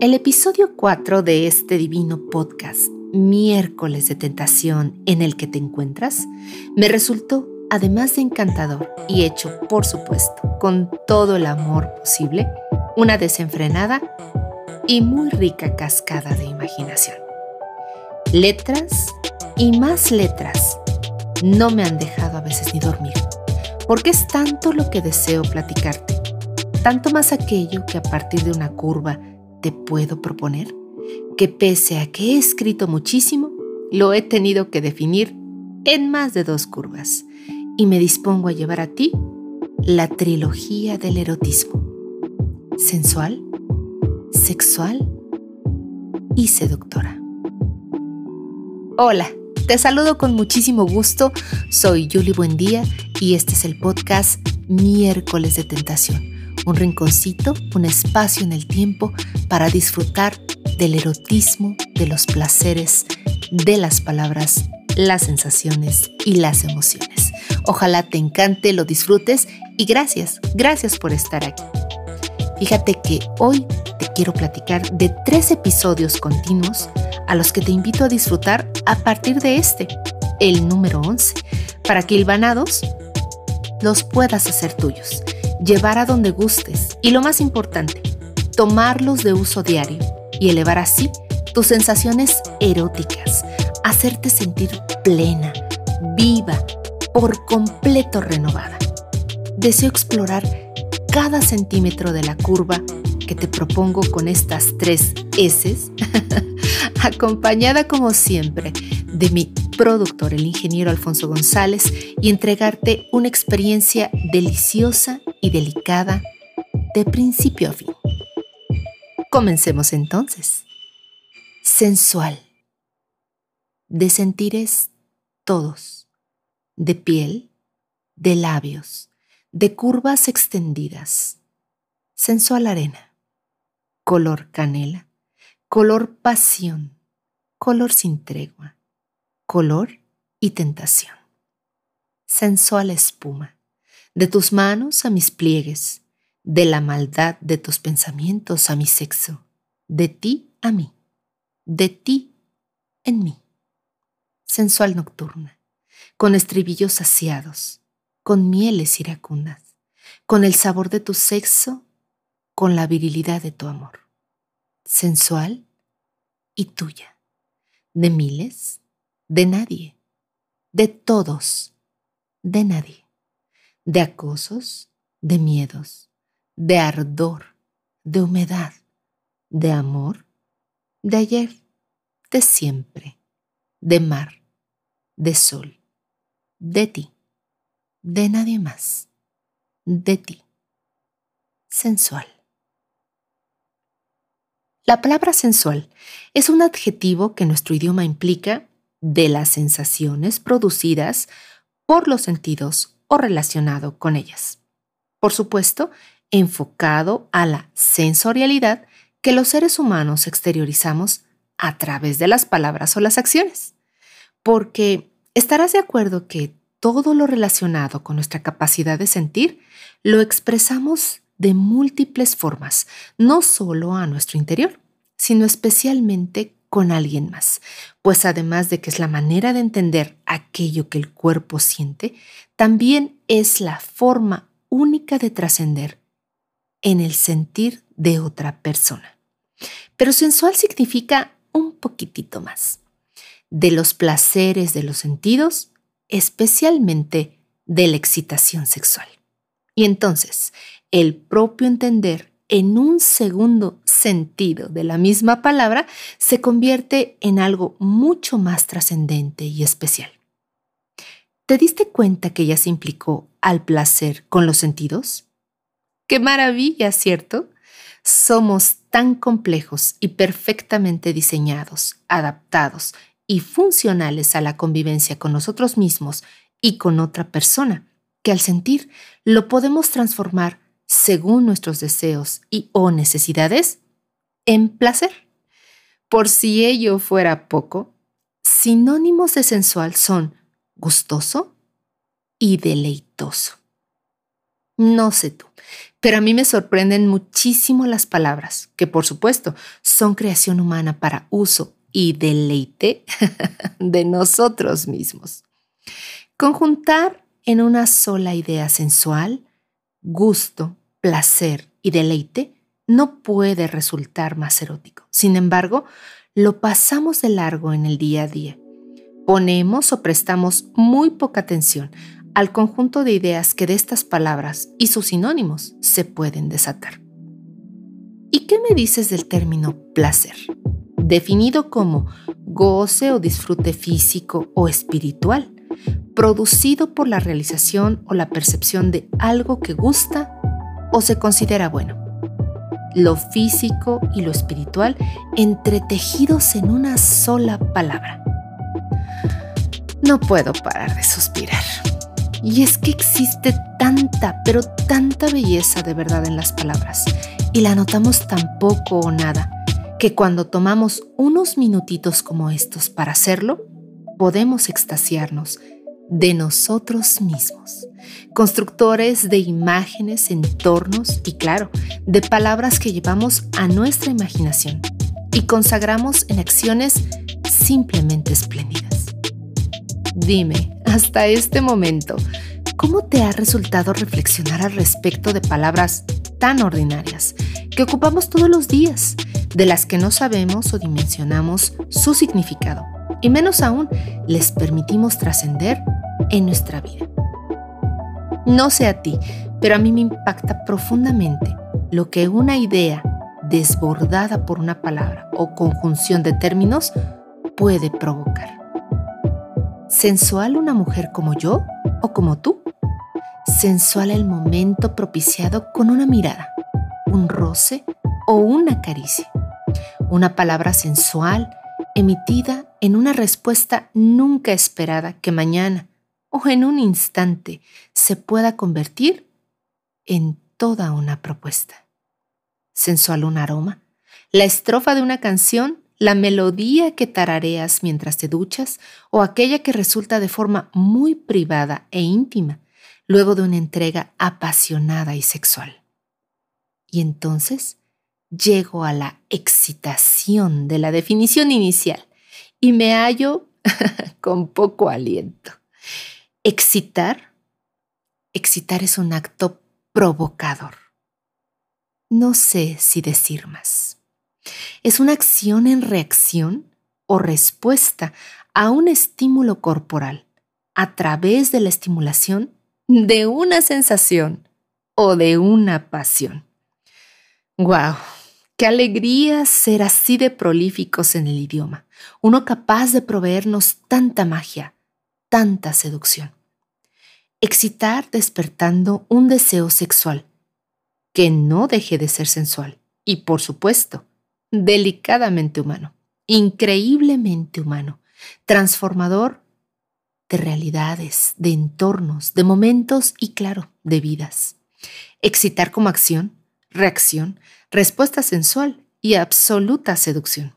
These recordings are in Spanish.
El episodio 4 de este divino podcast, miércoles de tentación en el que te encuentras, me resultó, además de encantador y hecho, por supuesto, con todo el amor posible, una desenfrenada y muy rica cascada de imaginación. Letras y más letras no me han dejado a veces ni dormir, porque es tanto lo que deseo platicarte, tanto más aquello que a partir de una curva te puedo proponer que pese a que he escrito muchísimo, lo he tenido que definir en más de dos curvas y me dispongo a llevar a ti la trilogía del erotismo. Sensual, sexual y seductora. Hola, te saludo con muchísimo gusto. Soy Julie Buendía y este es el podcast Miércoles de Tentación un rinconcito, un espacio en el tiempo para disfrutar del erotismo, de los placeres, de las palabras, las sensaciones y las emociones. Ojalá te encante, lo disfrutes y gracias, gracias por estar aquí. Fíjate que hoy te quiero platicar de tres episodios continuos a los que te invito a disfrutar a partir de este, el número 11, para que hilvanados los puedas hacer tuyos llevar a donde gustes y lo más importante, tomarlos de uso diario y elevar así tus sensaciones eróticas, hacerte sentir plena, viva, por completo renovada. Deseo explorar cada centímetro de la curva que te propongo con estas tres S, acompañada como siempre de mi productor, el ingeniero Alfonso González, y entregarte una experiencia deliciosa y delicada de principio a fin. Comencemos entonces. Sensual. De sentires todos. De piel, de labios, de curvas extendidas. Sensual arena. Color canela. Color pasión. Color sin tregua color y tentación. Sensual espuma, de tus manos a mis pliegues, de la maldad de tus pensamientos a mi sexo, de ti a mí, de ti en mí. Sensual nocturna, con estribillos saciados, con mieles iracundas, con el sabor de tu sexo, con la virilidad de tu amor. Sensual y tuya, de miles de nadie, de todos, de nadie, de acosos, de miedos, de ardor, de humedad, de amor, de ayer, de siempre, de mar, de sol, de ti, de nadie más, de ti, sensual. La palabra sensual es un adjetivo que nuestro idioma implica de las sensaciones producidas por los sentidos o relacionado con ellas. Por supuesto, enfocado a la sensorialidad que los seres humanos exteriorizamos a través de las palabras o las acciones. Porque estarás de acuerdo que todo lo relacionado con nuestra capacidad de sentir lo expresamos de múltiples formas, no solo a nuestro interior, sino especialmente con alguien más, pues además de que es la manera de entender aquello que el cuerpo siente, también es la forma única de trascender en el sentir de otra persona. Pero sensual significa un poquitito más. De los placeres de los sentidos, especialmente de la excitación sexual. Y entonces, el propio entender en un segundo sentido de la misma palabra, se convierte en algo mucho más trascendente y especial. ¿Te diste cuenta que ya se implicó al placer con los sentidos? ¡Qué maravilla, ¿cierto? Somos tan complejos y perfectamente diseñados, adaptados y funcionales a la convivencia con nosotros mismos y con otra persona, que al sentir lo podemos transformar según nuestros deseos y o necesidades en placer. Por si ello fuera poco, sinónimos de sensual son gustoso y deleitoso. No sé tú, Pero a mí me sorprenden muchísimo las palabras, que por supuesto son creación humana para uso y deleite de nosotros mismos. Conjuntar en una sola idea sensual, gusto, placer y deleite no puede resultar más erótico. Sin embargo, lo pasamos de largo en el día a día. Ponemos o prestamos muy poca atención al conjunto de ideas que de estas palabras y sus sinónimos se pueden desatar. ¿Y qué me dices del término placer? Definido como goce o disfrute físico o espiritual, producido por la realización o la percepción de algo que gusta o se considera bueno. Lo físico y lo espiritual entretejidos en una sola palabra. No puedo parar de suspirar. Y es que existe tanta, pero tanta belleza de verdad en las palabras, y la notamos tan poco o nada, que cuando tomamos unos minutitos como estos para hacerlo, podemos extasiarnos de nosotros mismos, constructores de imágenes, entornos y claro, de palabras que llevamos a nuestra imaginación y consagramos en acciones simplemente espléndidas. Dime, hasta este momento, ¿cómo te ha resultado reflexionar al respecto de palabras tan ordinarias que ocupamos todos los días, de las que no sabemos o dimensionamos su significado? Y menos aún, les permitimos trascender en nuestra vida. No sé a ti, pero a mí me impacta profundamente lo que una idea desbordada por una palabra o conjunción de términos puede provocar. ¿Sensual una mujer como yo o como tú? Sensual el momento propiciado con una mirada, un roce o una caricia. Una palabra sensual emitida en una respuesta nunca esperada que mañana en un instante se pueda convertir en toda una propuesta. Sensual un aroma, la estrofa de una canción la melodía que tarareas mientras te duchas o aquella que resulta de forma muy privada e íntima luego de una entrega apasionada y sexual. Y entonces llego a la excitación de la definición inicial y me hallo con poco aliento. Excitar, excitar es un acto provocador. No sé si decir más es una acción en reacción o respuesta a un estímulo corporal a través de la estimulación de una sensación o de una pasión. ¡Wow! ¡Qué alegría ser así de prolíficos en el idioma! Uno capaz de proveernos tanta magia, tanta seducción. Excitar despertando un deseo sexual que no deje de ser sensual y, por supuesto, delicadamente humano, increíblemente humano, transformador de realidades, de entornos, de momentos y, claro, de vidas. Excitar como acción, reacción, respuesta sensual y absoluta seducción.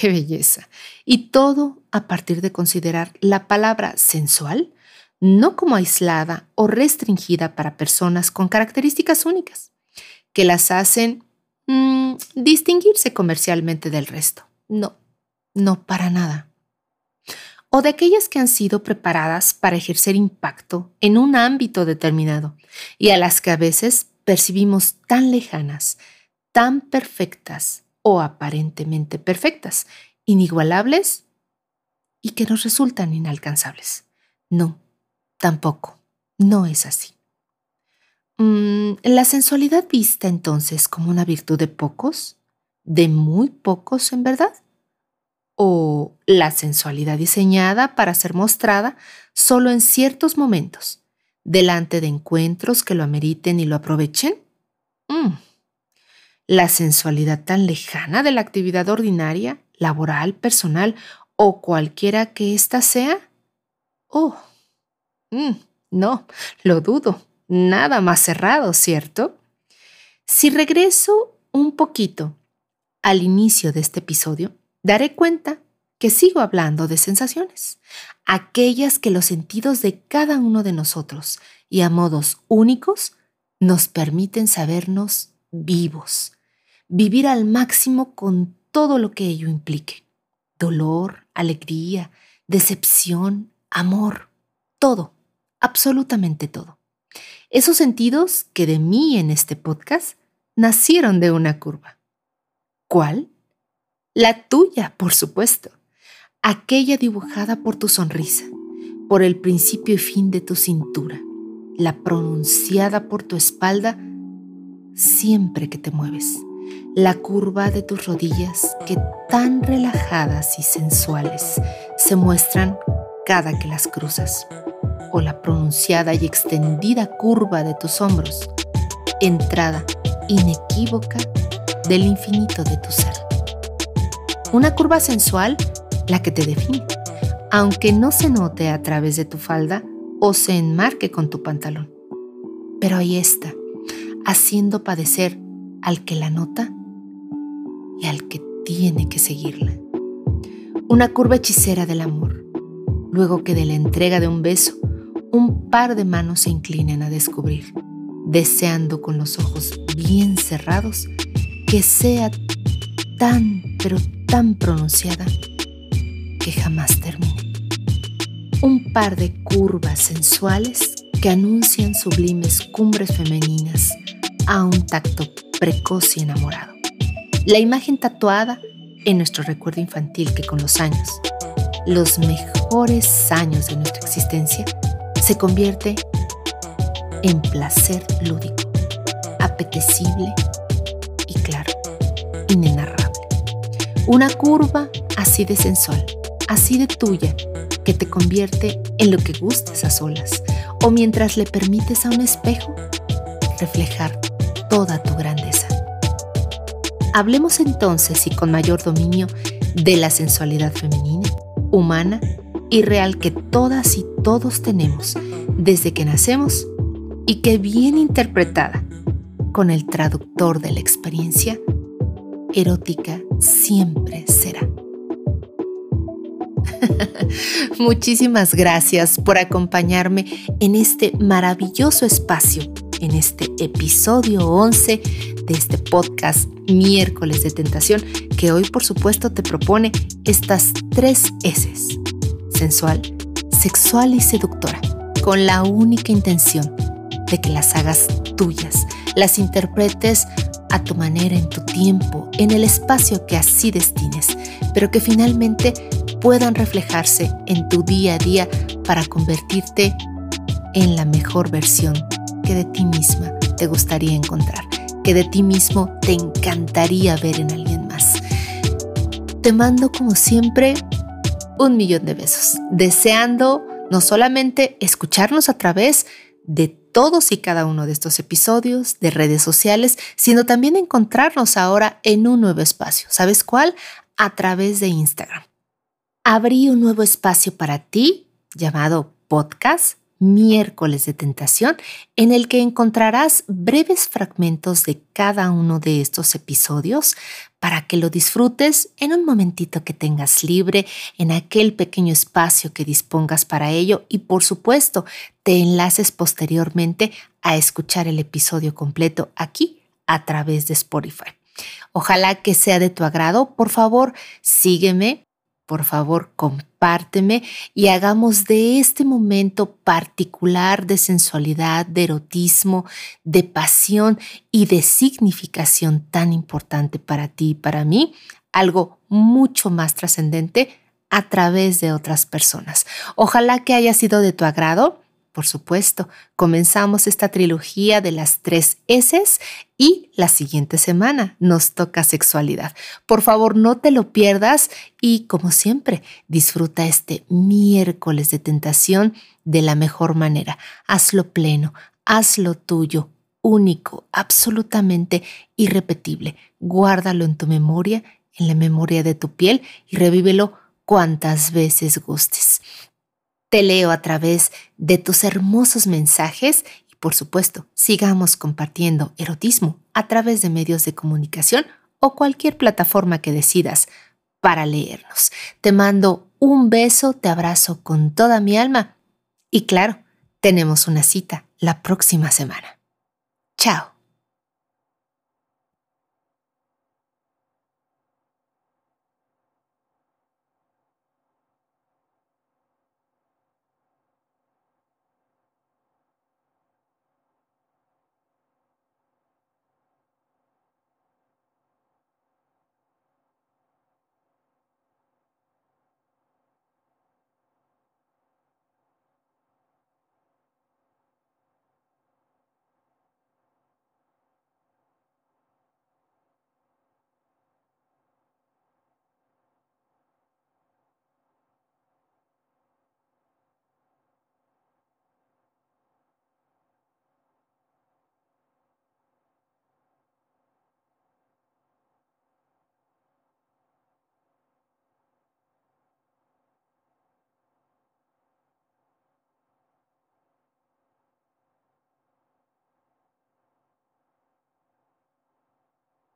¡Qué belleza! Y todo a partir de considerar la palabra sensual no como aislada o restringida para personas con características únicas, que las hacen Mm, distinguirse comercialmente del resto. No, no para nada. O de aquellas que han sido preparadas para ejercer impacto en un ámbito determinado y a las que a veces percibimos tan lejanas, tan perfectas o aparentemente perfectas, inigualables y que nos resultan inalcanzables. No, tampoco, no es así. Mm, ¿La sensualidad vista entonces como una virtud de pocos? ¿De muy pocos en verdad? ¿O la sensualidad diseñada para ser mostrada solo en ciertos momentos, delante de encuentros que lo ameriten y lo aprovechen? Mm. ¿La sensualidad tan lejana de la actividad ordinaria, laboral, personal o cualquiera que ésta sea? Oh, mm, no, lo dudo nada más cerrado, ¿cierto? Si regreso un poquito al inicio de este episodio, daré cuenta que sigo hablando de sensaciones, aquellas que los sentidos de cada uno de nosotros y a modos únicos nos permiten sabernos vivos, vivir al máximo con todo lo que ello implique. Dolor, alegría, decepción, amor, todo, absolutamente todo. Esos sentidos que de mí en este podcast nacieron de una curva. ¿Cuál? La tuya, por supuesto. Aquella dibujada por tu sonrisa, por el principio y fin de tu cintura, la pronunciada por tu espalda siempre que te mueves, la curva de tus rodillas que tan relajadas y sensuales se muestran cada que las cruzas, o la pronunciada y extendida curva de tus hombros, entrada inequívoca del infinito de tu ser. Una curva sensual, la que te define, aunque no se note a través de tu falda o se enmarque con tu pantalón. Pero ahí está, haciendo padecer al que la nota y al que tiene que seguirla. Una curva hechicera del amor, luego que de la entrega de un beso, un par de manos se inclinen a descubrir, deseando con los ojos bien cerrados que sea tan, pero tan pronunciada que jamás termine. Un par de curvas sensuales que anuncian sublimes cumbres femeninas a un tacto precoz y enamorado. La imagen tatuada en nuestro recuerdo infantil que con los años, los mejores años de nuestra existencia, se convierte en placer lúdico, apetecible y claro, inenarrable. Una curva así de sensual, así de tuya, que te convierte en lo que gustes a solas o mientras le permites a un espejo reflejar toda tu grandeza. Hablemos entonces y con mayor dominio de la sensualidad femenina, humana y real que todas y todos tenemos desde que nacemos y que bien interpretada con el traductor de la experiencia, erótica siempre será. Muchísimas gracias por acompañarme en este maravilloso espacio, en este episodio 11 de este podcast Miércoles de Tentación, que hoy por supuesto te propone estas tres S, sensual, sexual y seductora, con la única intención de que las hagas tuyas, las interpretes a tu manera, en tu tiempo, en el espacio que así destines, pero que finalmente puedan reflejarse en tu día a día para convertirte en la mejor versión que de ti misma te gustaría encontrar, que de ti mismo te encantaría ver en alguien más. Te mando como siempre un millón de besos, deseando no solamente escucharnos a través de todos y cada uno de estos episodios de redes sociales, sino también encontrarnos ahora en un nuevo espacio. ¿Sabes cuál? A través de Instagram. Abrí un nuevo espacio para ti llamado podcast miércoles de tentación, en el que encontrarás breves fragmentos de cada uno de estos episodios para que lo disfrutes en un momentito que tengas libre, en aquel pequeño espacio que dispongas para ello y por supuesto te enlaces posteriormente a escuchar el episodio completo aquí a través de Spotify. Ojalá que sea de tu agrado. Por favor, sígueme por favor, compárteme y hagamos de este momento particular de sensualidad, de erotismo, de pasión y de significación tan importante para ti y para mí, algo mucho más trascendente a través de otras personas. Ojalá que haya sido de tu agrado por supuesto, comenzamos esta trilogía de las tres S y la siguiente semana nos toca sexualidad. Por favor, no te lo pierdas y como siempre, disfruta este miércoles de tentación de la mejor manera. Hazlo pleno, hazlo tuyo, único, absolutamente irrepetible. Guárdalo en tu memoria, en la memoria de tu piel y revívelo cuantas veces gustes. Te leo a través de tus hermosos mensajes y por supuesto, sigamos compartiendo erotismo a través de medios de comunicación o cualquier plataforma que decidas para leernos. Te mando un beso, te abrazo con toda mi alma y claro, tenemos una cita la próxima semana. Chao.